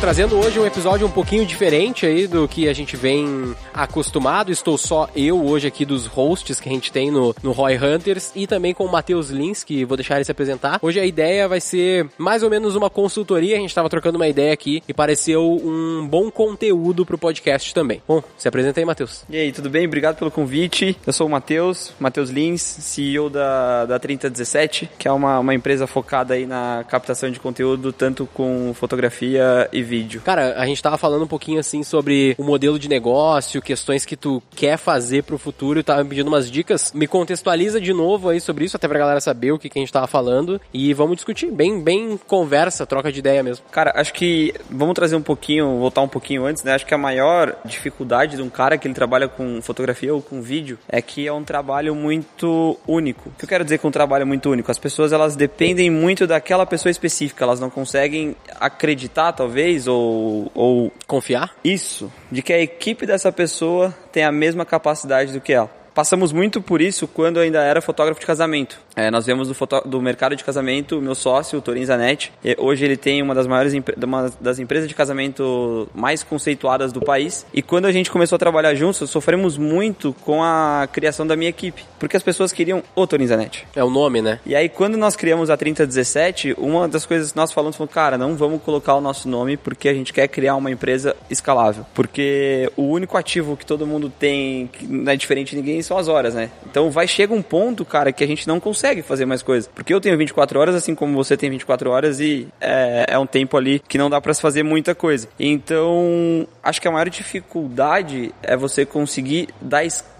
Trazendo hoje um episódio um pouquinho diferente aí do que a gente vem acostumado. Estou só eu hoje aqui dos hosts que a gente tem no, no Roy Hunters e também com o Matheus Lins, que vou deixar ele se apresentar. Hoje a ideia vai ser mais ou menos uma consultoria. A gente estava trocando uma ideia aqui e pareceu um bom conteúdo pro podcast também. Bom, se apresenta aí, Matheus. E aí, tudo bem? Obrigado pelo convite. Eu sou o Matheus, Matheus Lins, CEO da, da 3017, que é uma, uma empresa focada aí na captação de conteúdo, tanto com fotografia e vídeo. Cara, a gente tava falando um pouquinho assim sobre o modelo de negócio, questões que tu quer fazer pro futuro tava pedindo umas dicas. Me contextualiza de novo aí sobre isso, até pra galera saber o que, que a gente tava falando. E vamos discutir bem, bem conversa, troca de ideia mesmo. Cara, acho que vamos trazer um pouquinho, voltar um pouquinho antes, né? Acho que a maior dificuldade de um cara que ele trabalha com fotografia ou com vídeo é que é um trabalho muito único. O que eu quero dizer com um trabalho muito único? As pessoas elas dependem muito daquela pessoa específica, elas não conseguem acreditar, talvez, ou, ou Confiar? isso, de que a equipe dessa pessoa tem a mesma capacidade do que ela. Passamos muito por isso quando eu ainda era fotógrafo de casamento. É, nós viemos do, fotó- do mercado de casamento, o meu sócio, o Torin Zanetti. Hoje ele tem uma das maiores uma das empresas de casamento mais conceituadas do país. E quando a gente começou a trabalhar juntos, sofremos muito com a criação da minha equipe. Porque as pessoas queriam o Torin Zanetti. É o nome, né? E aí, quando nós criamos a 3017, uma das coisas que nós falamos foi, cara, não vamos colocar o nosso nome porque a gente quer criar uma empresa escalável. Porque o único ativo que todo mundo tem, que não é diferente de ninguém, são as horas, né? Então vai chega um ponto, cara, que a gente não consegue fazer mais coisas. Porque eu tenho 24 horas, assim como você tem 24 horas, e é, é um tempo ali que não dá pra se fazer muita coisa. Então, acho que a maior dificuldade é você conseguir dar escala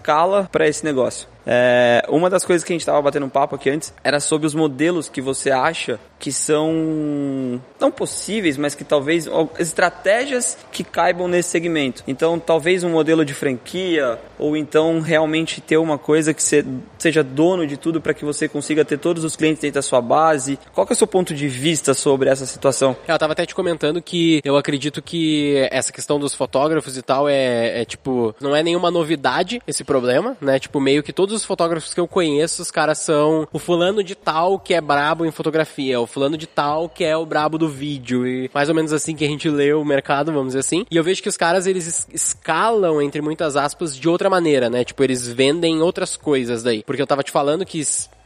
para esse negócio. É, uma das coisas que a gente estava batendo um papo aqui antes era sobre os modelos que você acha que são não possíveis, mas que talvez estratégias que caibam nesse segmento. Então, talvez um modelo de franquia ou então realmente ter uma coisa que você seja dono de tudo para que você consiga ter todos os clientes dentro da sua base. Qual é o seu ponto de vista sobre essa situação? É, Eu tava até te comentando que eu acredito que essa questão dos fotógrafos e tal é, é, tipo, não é nenhuma novidade esse problema, né? Tipo, meio que todos os fotógrafos que eu conheço, os caras são o fulano de tal que é brabo em fotografia, o fulano de tal que é o brabo do vídeo e mais ou menos assim que a gente lê o mercado, vamos dizer assim. E eu vejo que os caras eles es- escalam entre muitas aspas de outra maneira, né? Tipo, eles vendem outras coisas daí. Porque eu tava te falando que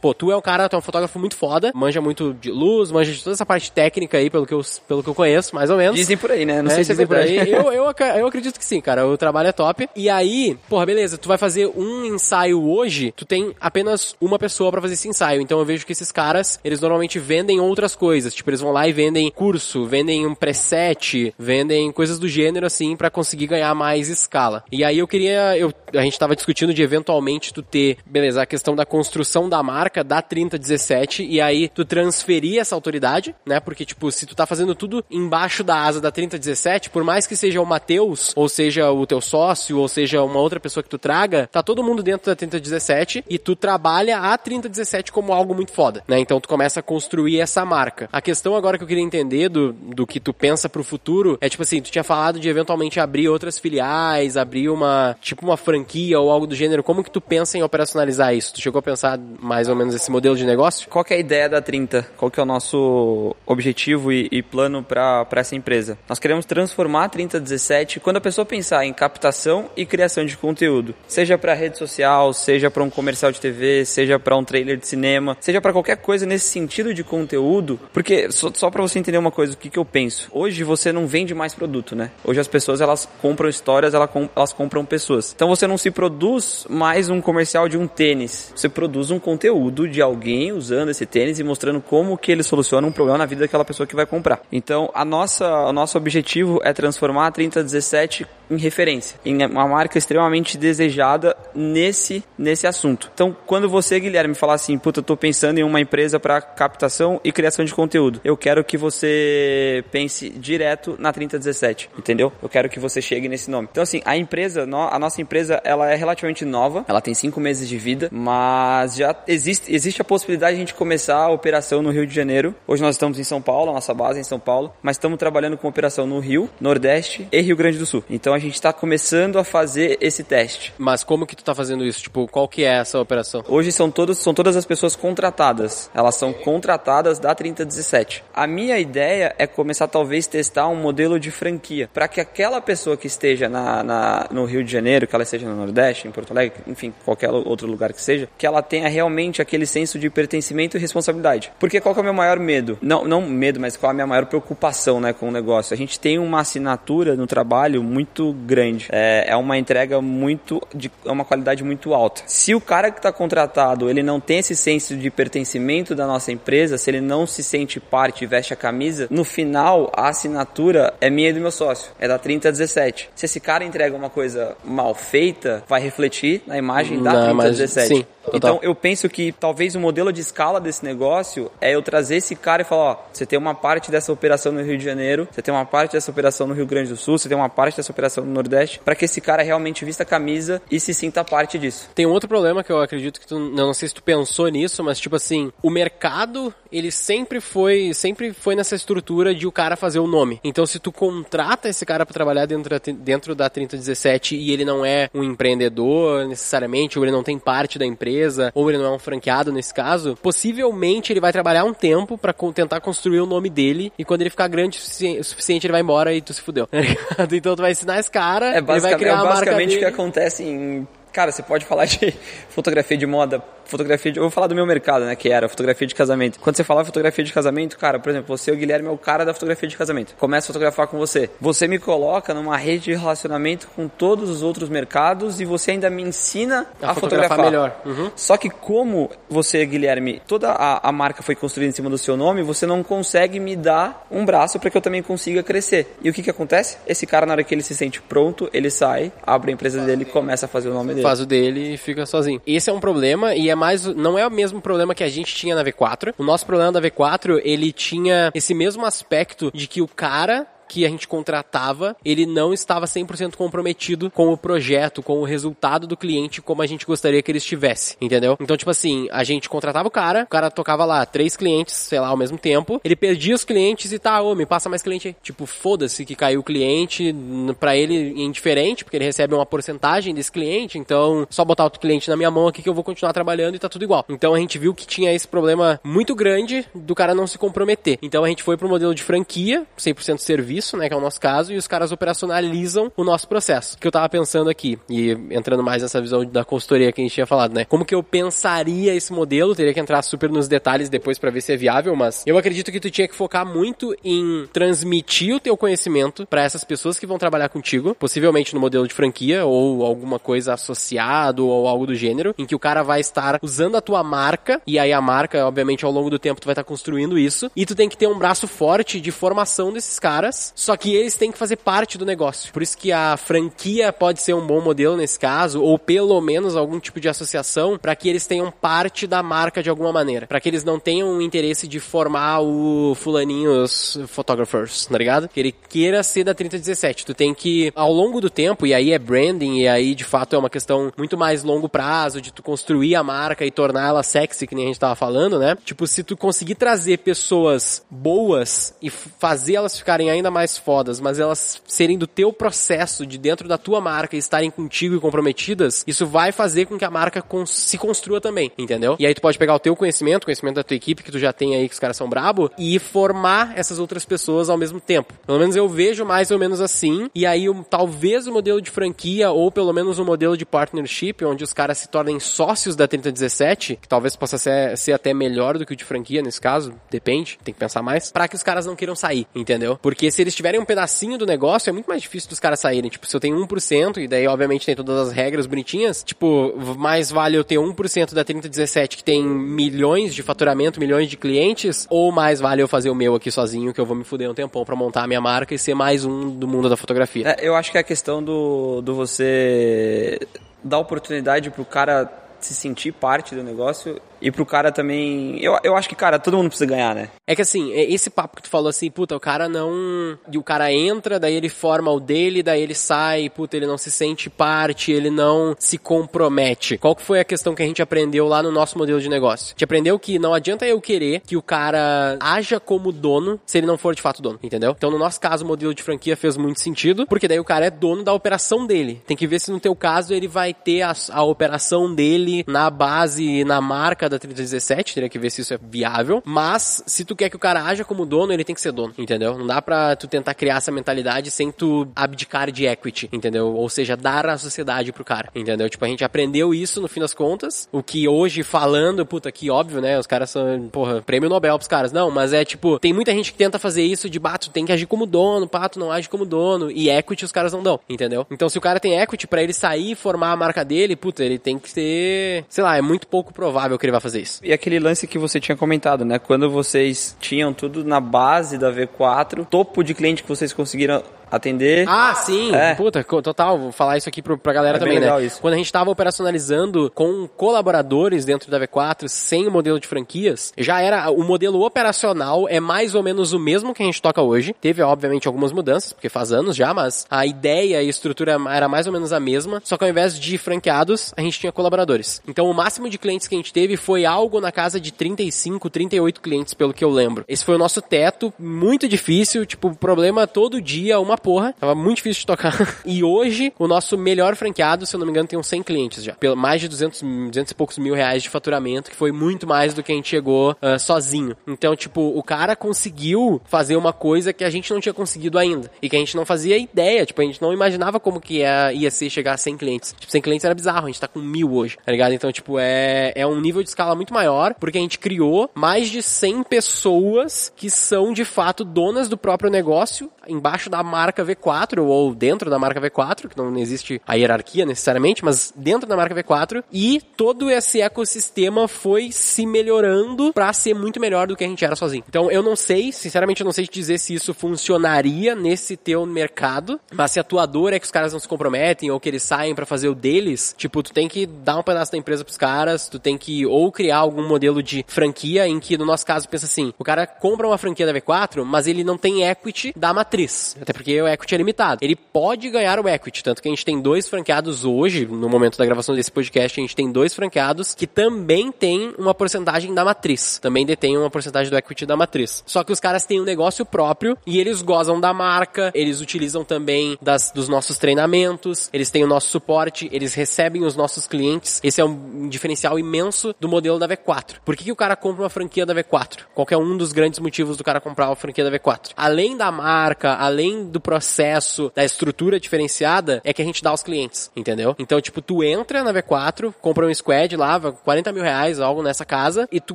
Pô, tu é um cara, tu é um fotógrafo muito foda, manja muito de luz, manja de toda essa parte técnica aí, pelo que eu, pelo que eu conheço, mais ou menos. Dizem por aí, né? Não É, sei se é dizem por verdade. aí. Eu, eu, eu acredito que sim, cara. O trabalho é top. E aí, porra, beleza, tu vai fazer um ensaio hoje, tu tem apenas uma pessoa pra fazer esse ensaio. Então eu vejo que esses caras, eles normalmente vendem outras coisas. Tipo, eles vão lá e vendem curso, vendem um preset, vendem coisas do gênero assim pra conseguir ganhar mais escala. E aí eu queria, eu, a gente tava discutindo de eventualmente tu ter, beleza, a questão da construção da marca da 3017 e aí tu transferir essa autoridade, né? Porque tipo, se tu tá fazendo tudo embaixo da asa da 3017, por mais que seja o Matheus, ou seja o teu sócio, ou seja uma outra pessoa que tu traga, tá todo mundo dentro da 3017 e tu trabalha a 3017 como algo muito foda, né? Então tu começa a construir essa marca. A questão agora que eu queria entender do, do que tu pensa pro futuro é tipo assim, tu tinha falado de eventualmente abrir outras filiais, abrir uma, tipo uma franquia ou algo do gênero. Como que tu pensa em operacionalizar isso? Tu chegou a pensar mais ou menos esse modelo de negócio? Qual é a ideia da 30? Qual que é o nosso objetivo e, e plano para essa empresa? Nós queremos transformar a 3017 quando a pessoa pensar em captação e criação de conteúdo, seja para rede social, seja para um comercial de TV, seja para um trailer de cinema, seja para qualquer coisa nesse sentido de conteúdo, porque só, só para você entender uma coisa, o que, que eu penso. Hoje você não vende mais produto, né? Hoje as pessoas elas compram histórias, elas, com- elas compram pessoas. Então você não se produz mais um comercial de um tênis, você produz um conteúdo de alguém usando esse tênis e mostrando como que ele soluciona um problema na vida daquela pessoa que vai comprar. Então a nossa, o nosso objetivo é transformar a 3017 em referência, em uma marca extremamente desejada nesse nesse assunto. Então, quando você, Guilherme, falar assim, puta, eu tô pensando em uma empresa para captação e criação de conteúdo, eu quero que você pense direto na 3017, entendeu? Eu quero que você chegue nesse nome. Então, assim, a empresa, a nossa empresa, ela é relativamente nova, ela tem cinco meses de vida, mas já existe existe, existe a possibilidade de a gente começar a operação no Rio de Janeiro. Hoje nós estamos em São Paulo, a nossa base é em São Paulo, mas estamos trabalhando com operação no Rio, Nordeste e Rio Grande do Sul. Então a gente está começando a fazer esse teste. Mas como que tu tá fazendo isso? Tipo, qual que é essa operação? Hoje são, todos, são todas as pessoas contratadas. Elas são contratadas da 3017. A minha ideia é começar talvez testar um modelo de franquia para que aquela pessoa que esteja na, na, no Rio de Janeiro, que ela esteja no Nordeste, em Porto Alegre, enfim, qualquer outro lugar que seja, que ela tenha realmente aquele senso de pertencimento e responsabilidade. Porque qual que é o meu maior medo? Não, não medo, mas qual é a minha maior preocupação né, com o negócio? A gente tem uma assinatura no trabalho muito grande. É, é uma entrega muito de é uma qualidade muito alta. Se o cara que está contratado ele não tem esse senso de pertencimento da nossa empresa, se ele não se sente parte e veste a camisa, no final a assinatura é minha e do meu sócio, é da 3017. Se esse cara entrega uma coisa mal feita, vai refletir na imagem da não, 3017. Mas, sim. Total. Então eu penso que talvez o modelo de escala desse negócio é eu trazer esse cara e falar, ó, você tem uma parte dessa operação no Rio de Janeiro, você tem uma parte dessa operação no Rio Grande do Sul, você tem uma parte dessa operação no Nordeste, para que esse cara realmente vista a camisa e se sinta parte disso. Tem um outro problema que eu acredito que tu, não sei se tu pensou nisso, mas tipo assim, o mercado, ele sempre foi, sempre foi nessa estrutura de o cara fazer o nome. Então se tu contrata esse cara para trabalhar dentro da, dentro da 3017 e ele não é um empreendedor necessariamente, ou ele não tem parte da empresa, ou ele não é um franqueado nesse caso, possivelmente ele vai trabalhar um tempo para tentar construir o nome dele e quando ele ficar grande o suficiente ele vai embora e tu se fudeu. então tu vai ensinar esse cara, é ele vai criar é basicamente o que acontece em cara, você pode falar de fotografia de moda fotografia de, eu vou falar do meu mercado, né, que era fotografia de casamento. Quando você fala fotografia de casamento, cara, por exemplo, você, o Guilherme, é o cara da fotografia de casamento. Começa a fotografar com você. Você me coloca numa rede de relacionamento com todos os outros mercados e você ainda me ensina a, a fotografar. fotografar. melhor. Uhum. Só que como você, Guilherme, toda a, a marca foi construída em cima do seu nome, você não consegue me dar um braço para que eu também consiga crescer. E o que que acontece? Esse cara, na hora que ele se sente pronto, ele sai, abre a empresa dele e começa a fazer o nome dele. Faz o dele e fica sozinho. Esse é um problema e é mais, não é o mesmo problema que a gente tinha na V4. O nosso problema da V4, ele tinha esse mesmo aspecto de que o cara que a gente contratava, ele não estava 100% comprometido com o projeto, com o resultado do cliente como a gente gostaria que ele estivesse, entendeu? Então, tipo assim, a gente contratava o cara, o cara tocava lá três clientes, sei lá, ao mesmo tempo, ele perdia os clientes e tá, ô, me passa mais cliente aí. Tipo, foda-se que caiu o cliente, para ele indiferente, porque ele recebe uma porcentagem desse cliente, então só botar outro cliente na minha mão aqui que eu vou continuar trabalhando e tá tudo igual. Então a gente viu que tinha esse problema muito grande do cara não se comprometer. Então a gente foi pro modelo de franquia, 100% serviço, serviço, né, que é o nosso caso, e os caras operacionalizam o nosso processo. O que eu tava pensando aqui, e entrando mais nessa visão da consultoria que a gente tinha falado, né? Como que eu pensaria esse modelo? Teria que entrar super nos detalhes depois para ver se é viável, mas eu acredito que tu tinha que focar muito em transmitir o teu conhecimento para essas pessoas que vão trabalhar contigo, possivelmente no modelo de franquia ou alguma coisa associado ou algo do gênero, em que o cara vai estar usando a tua marca e aí a marca, obviamente, ao longo do tempo tu vai estar construindo isso e tu tem que ter um braço forte de formação desses caras só que eles têm que fazer parte do negócio. Por isso que a franquia pode ser um bom modelo nesse caso, ou pelo menos algum tipo de associação, para que eles tenham parte da marca de alguma maneira. para que eles não tenham o interesse de formar o fulaninhos photographers, tá ligado? Que ele queira ser da 3017. Tu tem que, ao longo do tempo, e aí é branding, e aí de fato é uma questão muito mais longo prazo, de tu construir a marca e tornar ela sexy, que nem a gente tava falando, né? Tipo, se tu conseguir trazer pessoas boas e fazer elas ficarem ainda mais fodas, mas elas serem do teu processo, de dentro da tua marca estarem contigo e comprometidas, isso vai fazer com que a marca se construa também, entendeu? E aí tu pode pegar o teu conhecimento, conhecimento da tua equipe que tu já tem aí, que os caras são brabo, e formar essas outras pessoas ao mesmo tempo. Pelo menos eu vejo mais ou menos assim, e aí talvez o modelo de franquia, ou pelo menos o modelo de partnership, onde os caras se tornem sócios da 3017, que talvez possa ser, ser até melhor do que o de franquia nesse caso, depende, tem que pensar mais, para que os caras não queiram sair, entendeu? Porque se eles tiverem um pedacinho do negócio, é muito mais difícil dos caras saírem. Tipo, se eu tenho 1%, e daí, obviamente, tem todas as regras bonitinhas, tipo, mais vale eu ter 1% da 3017 que tem milhões de faturamento, milhões de clientes, ou mais vale eu fazer o meu aqui sozinho, que eu vou me fuder um tempão pra montar a minha marca e ser mais um do mundo da fotografia. É, eu acho que é a questão do, do você dar oportunidade pro cara se sentir parte do negócio e pro cara também. Eu, eu acho que, cara, todo mundo precisa ganhar, né? É que assim, é esse papo que tu falou assim, puta, o cara não. E o cara entra, daí ele forma o dele, daí ele sai, puta, ele não se sente parte, ele não se compromete. Qual que foi a questão que a gente aprendeu lá no nosso modelo de negócio? A gente aprendeu que não adianta eu querer que o cara haja como dono se ele não for de fato dono, entendeu? Então, no nosso caso, o modelo de franquia fez muito sentido, porque daí o cara é dono da operação dele. Tem que ver se no teu caso ele vai ter a, a operação dele na base, na marca da 317, teria que ver se isso é viável. Mas, se tu quer que o cara haja como dono, ele tem que ser dono, entendeu? Não dá pra tu tentar criar essa mentalidade sem tu abdicar de equity, entendeu? Ou seja, dar a sociedade pro cara, entendeu? Tipo, a gente aprendeu isso no fim das contas, o que hoje falando, puta, que óbvio, né? Os caras são, porra, prêmio Nobel pros caras. Não, mas é tipo, tem muita gente que tenta fazer isso de bato, tem que agir como dono, pato não age como dono, e equity os caras não dão, entendeu? Então, se o cara tem equity, para ele sair e formar a marca dele, puta, ele tem que ter, sei lá, é muito pouco provável que ele vá fazer isso. E aquele lance que você tinha comentado, né? Quando vocês tinham tudo na base da V4, topo de cliente que vocês conseguiram atender. Ah, sim. É. Puta, total. Vou falar isso aqui pro, pra galera É também, né? isso. Quando a gente tava operacionalizando com colaboradores dentro da V4, sem o modelo de franquias, já era. O modelo operacional é mais ou menos o mesmo que a gente toca hoje. Teve, obviamente, algumas mudanças, porque faz anos já, mas a ideia e a estrutura era mais ou menos a mesma. Só que ao invés de franqueados, a gente tinha colaboradores. Então o máximo de clientes que a gente teve foi algo na casa de 35, 38 clientes, pelo que eu lembro. Esse foi o nosso teto, muito difícil, tipo, problema todo dia, uma porra. Tava muito difícil de tocar. E hoje, o nosso melhor franqueado, se eu não me engano, tem uns 100 clientes já. Pelo mais de 200, 200 e poucos mil reais de faturamento, que foi muito mais do que a gente chegou ah, sozinho. Então, tipo, o cara conseguiu fazer uma coisa que a gente não tinha conseguido ainda. E que a gente não fazia ideia. Tipo, a gente não imaginava como que ia, ia ser chegar a 100 clientes. Tipo, 100 clientes era bizarro. A gente tá com mil hoje, tá ligado? Então, tipo, é, é um nível de escala muito maior, porque a gente criou mais de 100 pessoas que são, de fato, donas do próprio negócio, embaixo da marca V4, ou dentro da marca V4, que não existe a hierarquia necessariamente, mas dentro da marca V4, e todo esse ecossistema foi se melhorando pra ser muito melhor do que a gente era sozinho. Então, eu não sei, sinceramente, eu não sei te dizer se isso funcionaria nesse teu mercado, mas se a tua dor é que os caras não se comprometem, ou que eles saem pra fazer o deles, tipo, tu tem que dar um pedaço da empresa pros caras, tu tem que ou criar algum modelo de franquia em que, no nosso caso, pensa assim, o cara compra uma franquia da V4, mas ele não tem equity da matriz, até porque o equity é limitado. Ele pode ganhar o equity, tanto que a gente tem dois franqueados hoje, no momento da gravação desse podcast, a gente tem dois franqueados que também têm uma porcentagem da matriz, também detêm uma porcentagem do equity da matriz. Só que os caras têm um negócio próprio e eles gozam da marca, eles utilizam também das, dos nossos treinamentos, eles têm o nosso suporte, eles recebem os nossos clientes. Esse é um diferencial imenso do modelo da V4. Por que, que o cara compra uma franquia da V4? Qual é um dos grandes motivos do cara comprar uma franquia da V4? Além da marca, além do processo, da estrutura diferenciada, é que a gente dá aos clientes, entendeu? Então, tipo, tu entra na V4, compra um squad lá, 40 mil reais, algo nessa casa, e tu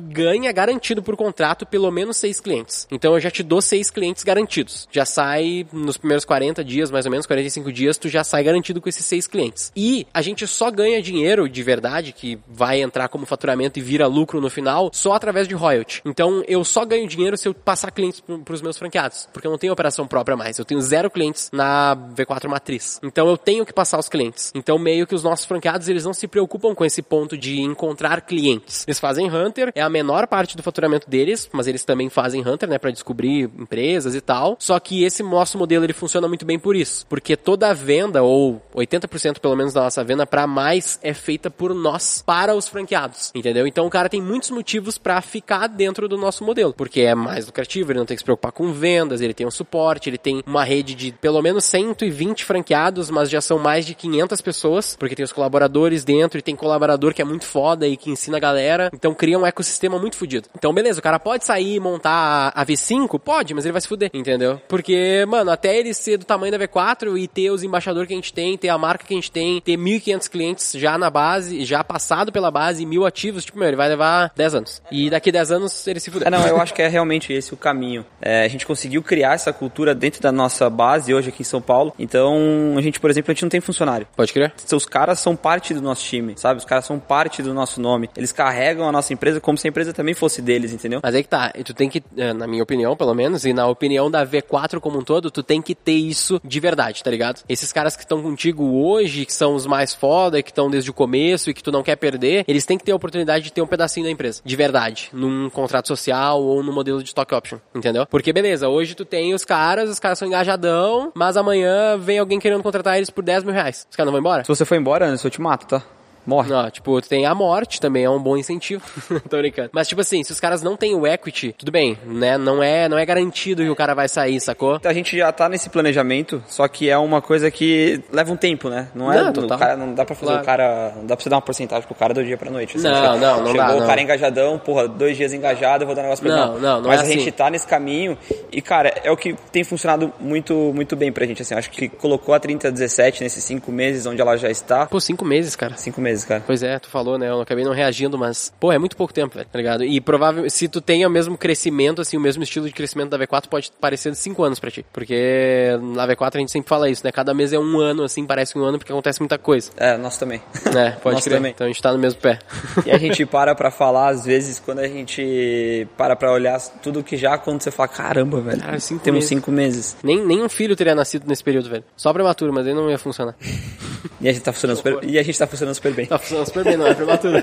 ganha garantido por contrato pelo menos seis clientes. Então eu já te dou seis clientes garantidos. Já sai nos primeiros 40 dias, mais ou menos, 45 dias, tu já sai garantido com esses seis clientes. E a gente só ganha dinheiro de verdade, que vai entrar como faturamento e vira lucro no final, só através de royalty. Então eu só ganho dinheiro se eu passar clientes para os meus franqueados, porque eu não tenho operação própria mais. Eu tenho zero clientes na V4 Matriz. Então eu tenho que passar os clientes. Então meio que os nossos franqueados, eles não se preocupam com esse ponto de encontrar clientes. Eles fazem Hunter, é a menor parte do faturamento deles, mas eles também fazem Hunter, né, para descobrir empresas e tal. Só que esse nosso modelo ele funciona muito bem por isso, porque toda a venda ou 80% pelo menos da nossa venda para mais é feita por nós para os franqueados, entendeu? Então o cara tem muitos motivos para ficar dentro do nosso modelo, porque é mais lucrativo, ele não tem que se preocupar com vendas, ele tem um suporte, ele tem uma rede de pelo menos 120 franqueados, mas já são mais de 500 pessoas, porque tem os colaboradores dentro e tem colaborador que é muito foda e que ensina a galera, então cria um ecossistema muito fodido. Então beleza, o cara pode sair e montar a V5? Pode, mas ele vai se fuder, entendeu? Porque, mano, até ele ser do tamanho da V4 e ter os embaixadores que a gente tem, ter a marca que a gente tem, ter 1.500 clientes já na base, já passado pela base, mil ativos, tipo, meu, ele vai levar 10 anos. E daqui 10 anos ele se fuder. É, não, eu acho que é realmente esse o caminho. É, a gente conseguiu criar essa cultura estrutura dentro da nossa base hoje aqui em São Paulo. Então, a gente, por exemplo, a gente não tem funcionário. Pode crer? Os caras são parte do nosso time, sabe? Os caras são parte do nosso nome. Eles carregam a nossa empresa como se a empresa também fosse deles, entendeu? Mas aí que tá, e tu tem que, eh, na minha opinião, pelo menos, e na opinião da V4 como um todo, tu tem que ter isso de verdade, tá ligado? Esses caras que estão contigo hoje, que são os mais foda, que estão desde o começo e que tu não quer perder, eles têm que ter a oportunidade de ter um pedacinho da empresa, de verdade, num contrato social ou no modelo de stock option, entendeu? Porque beleza, hoje tu tem os caras, os caras são engajadão, mas amanhã vem alguém querendo contratar eles por 10 mil reais. Os caras não vão embora? Se você for embora, Anderson, eu te mato, tá? Morre. Não, tipo, tem a morte também, é um bom incentivo. Tô brincando. Mas, tipo assim, se os caras não têm o equity, tudo bem, né? Não é, não é garantido que o cara vai sair, sacou? A gente já tá nesse planejamento, só que é uma coisa que leva um tempo, né? Não é. Não, o total. cara, não dá pra fazer Claro. o cara. Não dá pra você dar uma porcentagem pro cara do dia pra noite. assim. Não, Chega- não, não Chegou dá, o não. cara engajadão, porra, dois dias engajado, eu vou dar um negócio pra ele. Não, não, não Mas é a gente assim. tá nesse caminho e, cara, é o que tem funcionado muito, muito bem pra gente, assim. Acho que colocou a 3017 nesses cinco meses onde ela já está. Pô, cinco meses, cara. Cinco meses, cara. Pois é, tu falou, né? Eu acabei não reagindo, mas, pô, é muito pouco tempo, velho, tá ligado? E provável, se tu tem o mesmo crescimento, assim, o mesmo estilo de crescimento da V4, pode parecer cinco anos pra ti. Porque na V4 a gente sempre fala isso, né? Cada mês é um ano, assim, parece um ano, porque acontece muita coisa. É, nós também. Né? Pode Nós crer. também. Então a gente tá no mesmo pé. E a gente para pra falar, às vezes, quando a gente para pra olhar tudo que já aconteceu, fala, caramba, velho, Cara, cinco temos meses. cinco meses. nem, nem um filho teria nascido nesse período, velho. Só prematuro, mas aí não ia funcionar. E a gente tá funcionando super, e a gente tá funcionando super bem. Tá funcionando super bem, não é prematuro.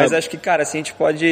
Mas acho que, cara, assim, a gente pode.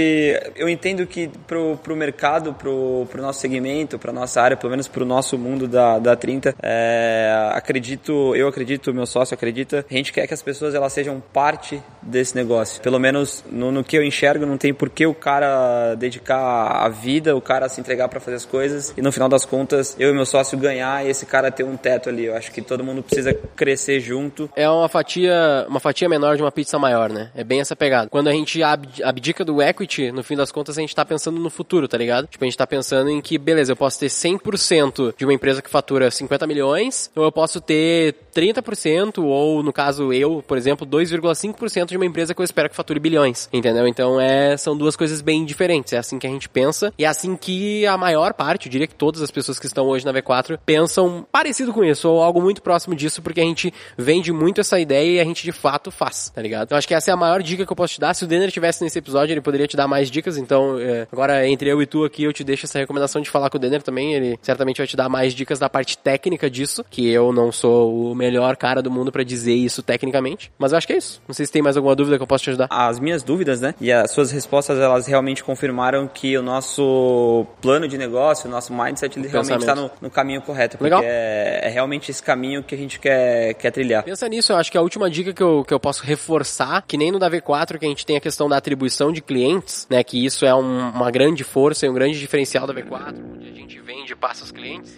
Eu entendo que pro, pro mercado, pro, pro nosso segmento, pra nossa área, pelo menos pro nosso mundo da, da 30, é, acredito, eu acredito, meu sócio acredita, a gente quer que as pessoas elas sejam parte desse negócio. Pelo menos no, no que eu enxergo, não tem por que o cara dedicar a vida, o cara se entregar pra fazer as coisas e no final das contas, eu e meu sócio ganhar e esse cara ter um teto ali. Eu acho que todo mundo precisa crescer junto. é uma fatia, uma fatia menor de uma pizza maior, né? É bem essa pegada. Quando a gente ab- abdica do equity, no fim das contas a gente tá pensando no futuro, tá ligado? Tipo, a gente tá pensando em que, beleza, eu posso ter 100% de uma empresa que fatura 50 milhões, ou eu posso ter 30%, ou no caso eu, por exemplo, 2,5% de uma empresa que eu espero que fature bilhões, entendeu? Então é, são duas coisas bem diferentes. É assim que a gente pensa, e é assim que a maior parte, eu diria que todas as pessoas que estão hoje na V4 pensam parecido com isso, ou algo muito próximo disso, porque a gente vende muito essa ideia e a gente de fato faz, tá ligado? Então acho que essa é a maior dica que eu posso te dar. Se o Denner tivesse nesse episódio, ele poderia te dar mais dicas, então é, agora entre eu e tu aqui, eu te deixo essa recomendação de falar com o Denner também, ele certamente vai te dar mais dicas da parte técnica disso, que eu não sou o melhor cara do mundo pra dizer isso tecnicamente, mas eu acho que é isso. Não sei se tem mais alguma dúvida que eu posso te ajudar. as minhas dúvidas, né? E as suas respostas, elas realmente confirmaram que o nosso plano de negócio, o nosso mindset, ele realmente está no, no caminho correto. Porque Legal. É, é realmente esse caminho que a gente quer, quer trilhar. Pensa nisso, eu acho que a última dica que eu, que eu posso reforçar, que nem no da V4, que a gente tem a questão da atribuição de clientes, né? Que isso é um- uma grande força e um grande diferencial da V4, onde a gente vende e passa os clientes.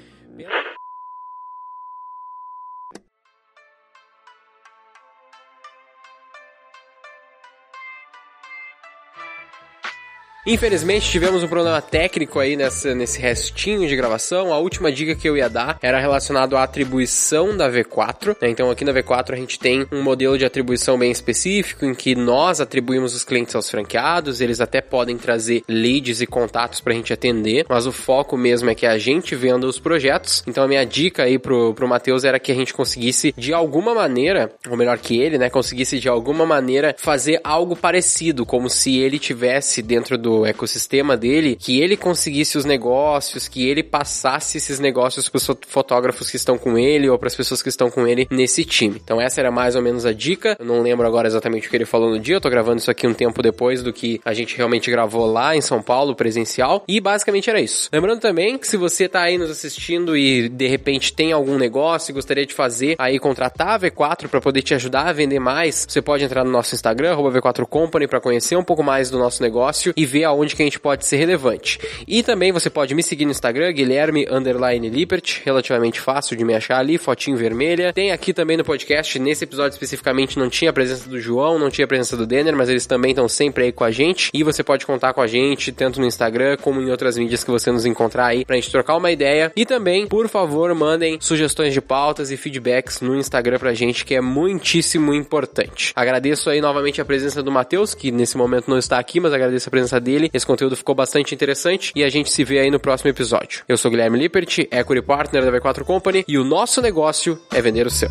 Infelizmente tivemos um problema técnico aí nessa, nesse restinho de gravação. A última dica que eu ia dar era relacionado à atribuição da V4. né? Então aqui na V4 a gente tem um modelo de atribuição bem específico em que nós atribuímos os clientes aos franqueados. Eles até podem trazer leads e contatos pra gente atender, mas o foco mesmo é que a gente venda os projetos. Então a minha dica aí pro, pro Matheus era que a gente conseguisse de alguma maneira, ou melhor que ele, né, conseguisse de alguma maneira fazer algo parecido, como se ele tivesse dentro do ecossistema dele, que ele conseguisse os negócios, que ele passasse esses negócios para os fotógrafos que estão com ele ou para as pessoas que estão com ele nesse time. Então essa era mais ou menos a dica. Eu não lembro agora exatamente o que ele falou no dia, eu tô gravando isso aqui um tempo depois do que a gente realmente gravou lá em São Paulo, presencial, e basicamente era isso. Lembrando também que se você tá aí nos assistindo e de repente tem algum negócio e gostaria de fazer aí contratar a V4 para poder te ajudar a vender mais, você pode entrar no nosso Instagram, arroba V4 Company, para conhecer um pouco mais do nosso negócio e ver aonde que a gente pode ser relevante. E também você pode me seguir no Instagram, Guilherme underline Lippert, relativamente fácil de me achar ali, fotinho vermelha. Tem aqui também no podcast, nesse episódio especificamente não tinha a presença do João, não tinha a presença do Denner, mas eles também estão sempre aí com a gente. E você pode contar com a gente, tanto no Instagram como em outras mídias que você nos encontrar aí, pra gente trocar uma ideia. E também, por favor, mandem sugestões de pautas e feedbacks no Instagram pra gente, que é muitíssimo importante. Agradeço aí novamente a presença do Matheus, que nesse momento não está aqui, mas agradeço a presença dele Esse conteúdo ficou bastante interessante e a gente se vê aí no próximo episódio. Eu sou Guilherme Lippert, Equity Partner da V4 Company e o nosso negócio é vender o seu.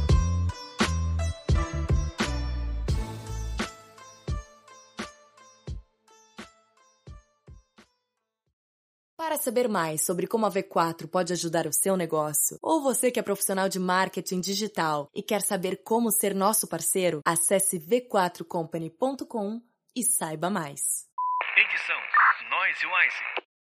Para saber mais sobre como a V4 pode ajudar o seu negócio, ou você que é profissional de marketing digital e quer saber como ser nosso parceiro, acesse v4company.com e saiba mais. Guimarães e